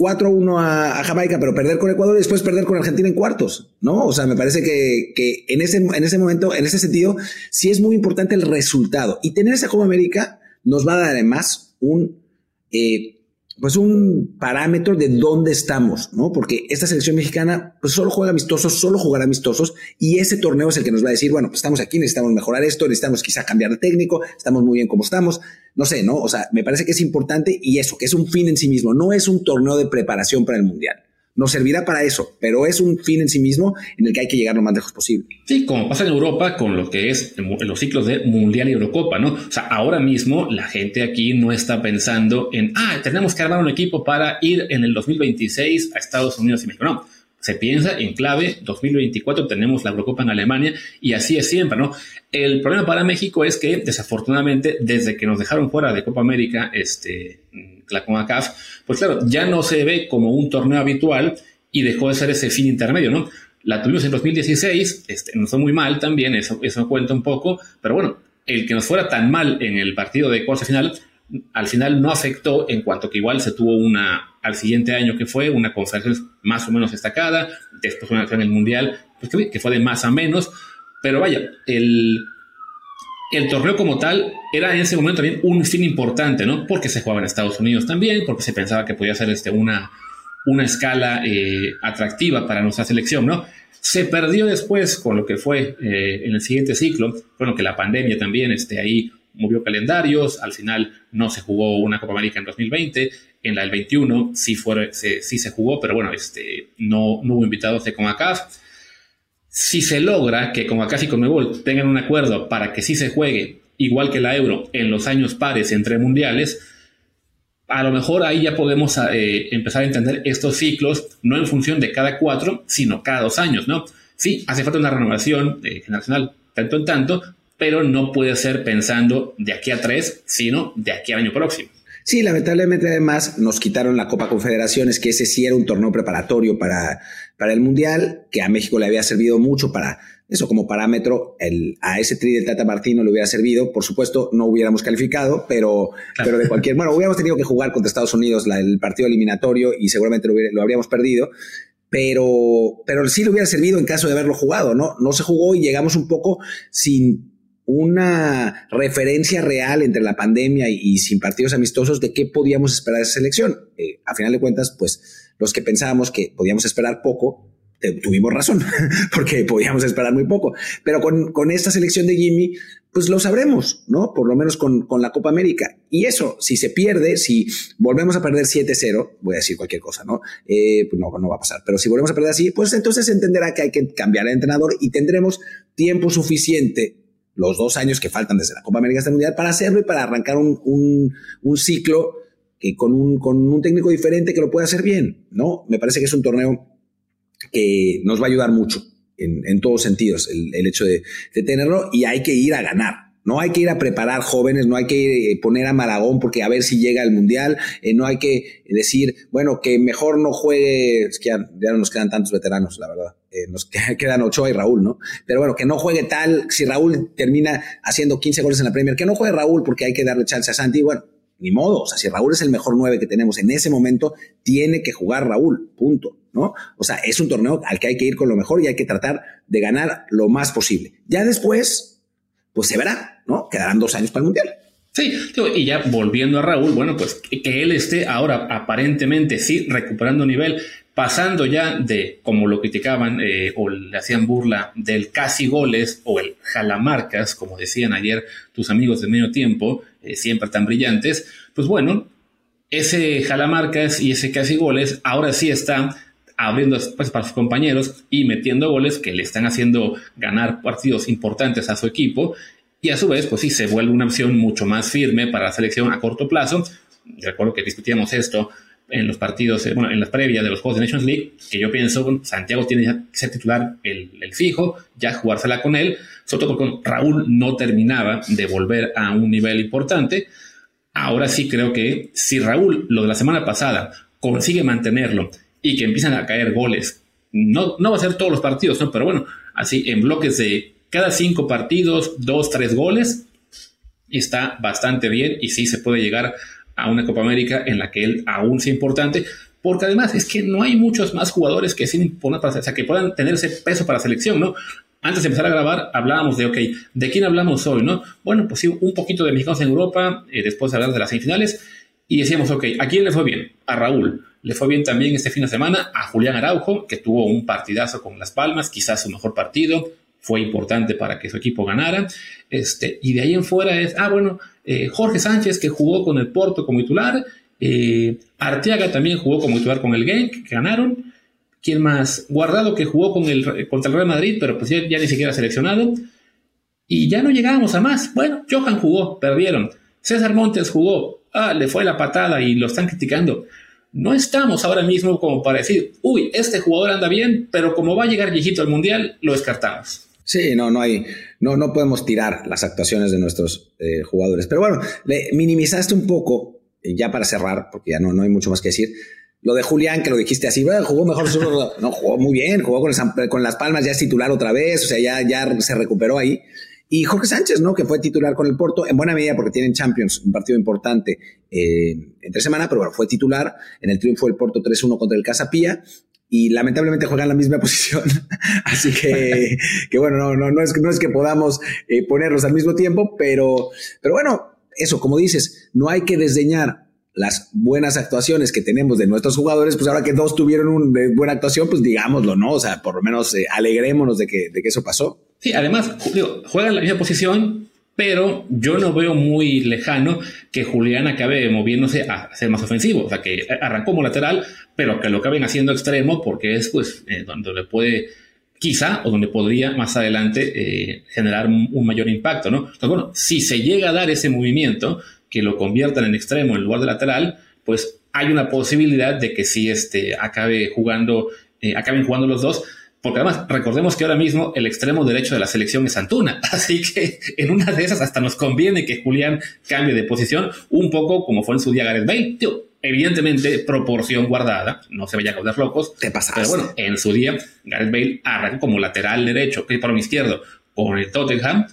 4-1 a, Jamaica, pero perder con Ecuador y después perder con Argentina en cuartos, ¿no? O sea, me parece que, que en, ese, en ese momento, en ese sentido, sí es muy importante el resultado. Y tener esa Copa América nos va a dar además un, eh, pues un parámetro de dónde estamos, ¿no? Porque esta selección mexicana pues solo juega amistosos, solo jugará amistosos y ese torneo es el que nos va a decir, bueno, pues estamos aquí, necesitamos mejorar esto, necesitamos quizá cambiar de técnico, estamos muy bien como estamos, no sé, ¿no? O sea, me parece que es importante y eso, que es un fin en sí mismo, no es un torneo de preparación para el Mundial nos servirá para eso, pero es un fin en sí mismo en el que hay que llegar lo más lejos posible. Sí, como pasa en Europa con lo que es los ciclos de Mundial y Eurocopa, ¿no? O sea, ahora mismo la gente aquí no está pensando en, ah, tenemos que armar un equipo para ir en el 2026 a Estados Unidos y México. No, se piensa en clave 2024 tenemos la Eurocopa en Alemania y así es siempre, ¿no? El problema para México es que desafortunadamente desde que nos dejaron fuera de Copa América, este, la CONCACAF, pues claro, ya no se ve como un torneo habitual y dejó de ser ese fin intermedio, ¿no? La tuvimos en 2016, este, nos fue muy mal también, eso, eso cuenta un poco, pero bueno, el que nos fuera tan mal en el partido de cuartos final, al final no afectó en cuanto que igual se tuvo una, al siguiente año que fue, una conferencia más o menos destacada, después una en el Mundial, pues que, que fue de más a menos, pero vaya, el, el torneo como tal era en ese momento también un fin importante, ¿no? Porque se jugaba en Estados Unidos también, porque se pensaba que podía ser este, una, una escala eh, atractiva para nuestra selección, ¿no? Se perdió después con lo que fue eh, en el siguiente ciclo, bueno, que la pandemia también este, ahí movió calendarios, al final no se jugó una Copa América en 2020, en la del 21 sí, fue, se, sí se jugó, pero bueno, este, no, no hubo invitados de CONCACAF si se logra que acá y Conmebol tengan un acuerdo para que sí se juegue igual que la Euro en los años pares entre mundiales, a lo mejor ahí ya podemos eh, empezar a entender estos ciclos no en función de cada cuatro, sino cada dos años, ¿no? Sí, hace falta una renovación eh, generacional tanto en tanto, pero no puede ser pensando de aquí a tres, sino de aquí al año próximo. Sí, lamentablemente además nos quitaron la Copa Confederaciones, que ese sí era un torneo preparatorio para, para el Mundial, que a México le había servido mucho para eso como parámetro, el, a ese tri del Tata Martino le hubiera servido. Por supuesto, no hubiéramos calificado, pero, pero de cualquier, bueno, hubiéramos tenido que jugar contra Estados Unidos el partido eliminatorio y seguramente lo, lo habríamos perdido pero, pero sí le hubiera servido en caso de haberlo jugado, ¿no? No se jugó y llegamos un poco sin, una referencia real entre la pandemia y, sin partidos amistosos de qué podíamos esperar de esa selección. Eh, a final de cuentas, pues los que pensábamos que podíamos esperar poco, tuvimos razón, [laughs] porque podíamos esperar muy poco. Pero con, con, esta selección de Jimmy, pues lo sabremos, ¿no? Por lo menos con, con la Copa América. Y eso, si se pierde, si volvemos a perder 7-0, voy a decir cualquier cosa, ¿no? Eh, pues no, no va a pasar. Pero si volvemos a perder así, pues entonces entenderá que hay que cambiar de entrenador y tendremos tiempo suficiente los dos años que faltan desde la Copa América hasta el Mundial para hacerlo y para arrancar un, un, ciclo que con, un, con un técnico diferente que lo pueda hacer bien, ¿no? Me parece que es un torneo que nos va a ayudar mucho en, en todos sentidos el, el hecho de, de, tenerlo y hay que ir a ganar. No hay que ir a preparar jóvenes, no hay que eh, poner a Maragón porque a ver si llega al Mundial, eh, no hay que decir, bueno, que mejor no juegue, es que ya, no nos quedan tantos veteranos, la verdad, eh, nos [laughs] quedan Ochoa y Raúl, ¿no? Pero bueno, que no juegue tal, si Raúl termina haciendo 15 goles en la Premier, que no juegue Raúl porque hay que darle chance a Santi, bueno, ni modo. O sea, si Raúl es el mejor 9 que tenemos en ese momento, tiene que jugar Raúl, punto. ¿No? O sea, es un torneo al que hay que ir con lo mejor y hay que tratar de ganar lo más posible. Ya después, pues se verá, ¿no? Quedarán dos años para el Mundial. Sí, y ya volviendo a Raúl, bueno, pues que él esté ahora aparentemente sí recuperando nivel, pasando ya de, como lo criticaban eh, o le hacían burla, del casi goles o el jalamarcas, como decían ayer tus amigos de medio tiempo, eh, siempre tan brillantes, pues bueno, ese jalamarcas y ese casi goles ahora sí está abriendo espacios para sus compañeros y metiendo goles que le están haciendo ganar partidos importantes a su equipo. Y a su vez, pues sí, se vuelve una opción mucho más firme para la selección a corto plazo. Recuerdo que discutíamos esto en los partidos, eh, bueno, en las previas de los Juegos de Nations League, que yo pienso, Santiago tiene que ser titular el, el, fijo, ya jugársela con él, sobre todo porque Raúl no terminaba de volver a un nivel importante. Ahora sí creo que si Raúl, lo de la semana pasada, consigue mantenerlo y que empiezan a caer goles. No, no va a ser todos los partidos, ¿no? Pero bueno, así en bloques de cada cinco partidos, dos, tres goles, está bastante bien y sí se puede llegar a una Copa América en la que él aún sea importante, porque además es que no hay muchos más jugadores que, sin o sea, que puedan tener ese peso para selección, ¿no? Antes de empezar a grabar, hablábamos de, ok, ¿de quién hablamos hoy, no? Bueno, pues sí, un poquito de mexicanos en Europa, eh, después de hablar de las semifinales, y decíamos, ok, ¿a quién le fue bien? A Raúl. Le fue bien también este fin de semana a Julián Araujo, que tuvo un partidazo con Las Palmas, quizás su mejor partido, fue importante para que su equipo ganara. Este, y de ahí en fuera es, ah, bueno, eh, Jorge Sánchez, que jugó con el Porto como titular, eh, Arteaga también jugó como titular con el Genk, que ganaron. ¿Quién más? Guardado, que jugó con el, contra el Real Madrid, pero pues ya, ni siquiera seleccionado. Y ya no llegábamos a más. Bueno, Johan jugó, perdieron. César Montes jugó, ah, le fue la patada y lo están criticando. No estamos ahora mismo como para decir, uy, este jugador anda bien, pero como va a llegar viejito al mundial, lo descartamos. Sí, no, no hay, no, no podemos tirar las actuaciones de nuestros eh, jugadores. Pero bueno, le minimizaste un poco, ya para cerrar, porque ya no, no hay mucho más que decir. Lo de Julián, que lo dijiste así, jugó mejor, no, jugó muy bien, jugó con, con las palmas, ya es titular otra vez, o sea, ya, ya se recuperó ahí. Y Jorge Sánchez, ¿no? Que fue titular con el Porto, en buena medida porque tienen Champions, un partido importante eh, entre semana, pero bueno, fue titular en el triunfo del Porto 3-1 contra el Casapía y lamentablemente juegan la misma [laughs] posición. Así que, bueno, no, es, que podamos eh, ponerlos al mismo tiempo, pero bueno, eso, como dices, no hay que desdeñar las buenas actuaciones que tenemos de nuestros jugadores, pues ahora que dos tuvieron una buena actuación, pues digámoslo, ¿no? O sea, por lo menos eh, alegrémonos de que, de que eso pasó. Sí, además, digo, juega en la misma posición, pero yo no veo muy lejano que Julián acabe moviéndose a ser más ofensivo. O sea, que arrancó como lateral, pero que lo acaben haciendo extremo porque es pues eh, donde puede quizá o donde podría más adelante eh, generar un, mayor impacto, ¿no? Entonces, bueno, si se llega a dar ese movimiento que lo conviertan en extremo en lugar de lateral, pues hay una posibilidad de que sí este, acabe jugando, eh, acaben jugando los dos porque además recordemos que ahora mismo el extremo derecho de la selección es Antuna, [laughs] así que en una de esas hasta nos conviene que Julián cambie de posición un poco como fue en su día Gareth Bale. evidentemente proporción guardada, no se vayan a causar locos. Te pasaste. Pero bueno, en su día Gareth Bale arrancó como lateral derecho, que para un izquierdo, con el Tottenham,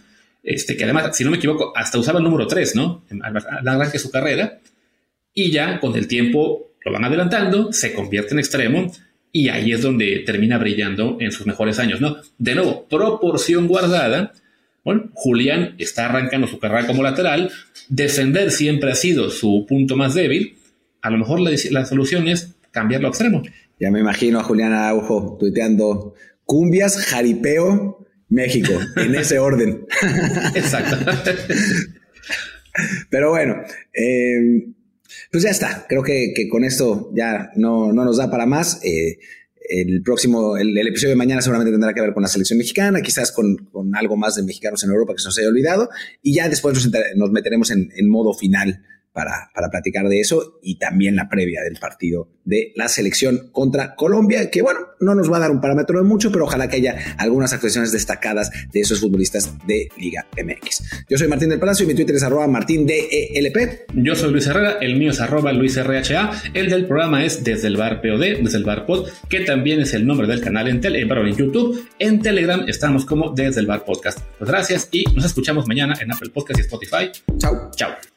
este, que además, si no me equivoco, hasta usaba el número 3, ¿no? Al de su carrera. Y ya con el tiempo lo van adelantando, se convierte en extremo y ahí es donde termina brillando en sus mejores años, ¿no? De nuevo, proporción guardada. Bueno, Julián está arrancando su carrera como lateral, defender siempre ha sido su punto más débil. A lo mejor la, solución es cambiarlo a extremo. Ya me imagino a Julián Araujo tuiteando cumbias, jaripeo, México, en ese orden. [laughs] Exacto. Pero bueno, eh, pues ya está. Creo que, con esto ya no, no, nos da para más. Eh, el próximo, el, episodio de mañana seguramente tendrá que ver con la selección mexicana, quizás con, con algo más de mexicanos en Europa que se nos haya olvidado. Y ya después nos, nos meteremos en, en modo final para, para, platicar de eso y también la previa del partido de la selección contra Colombia, que bueno, no nos va a dar un parámetro de mucho, pero ojalá que haya algunas actuaciones destacadas de esos futbolistas de Liga MX. Yo soy Martín del Palacio y mi Twitter es arroba martindelp. Yo soy Luis Herrera, el mío es arroba luisrha, el del programa es desde el bar POD, desde el bar pod, que también es el nombre del canal en, tele, en YouTube. En Telegram estamos como desde el bar podcast. Pues gracias y nos escuchamos mañana en Apple Podcast y Spotify. Chao. Chao.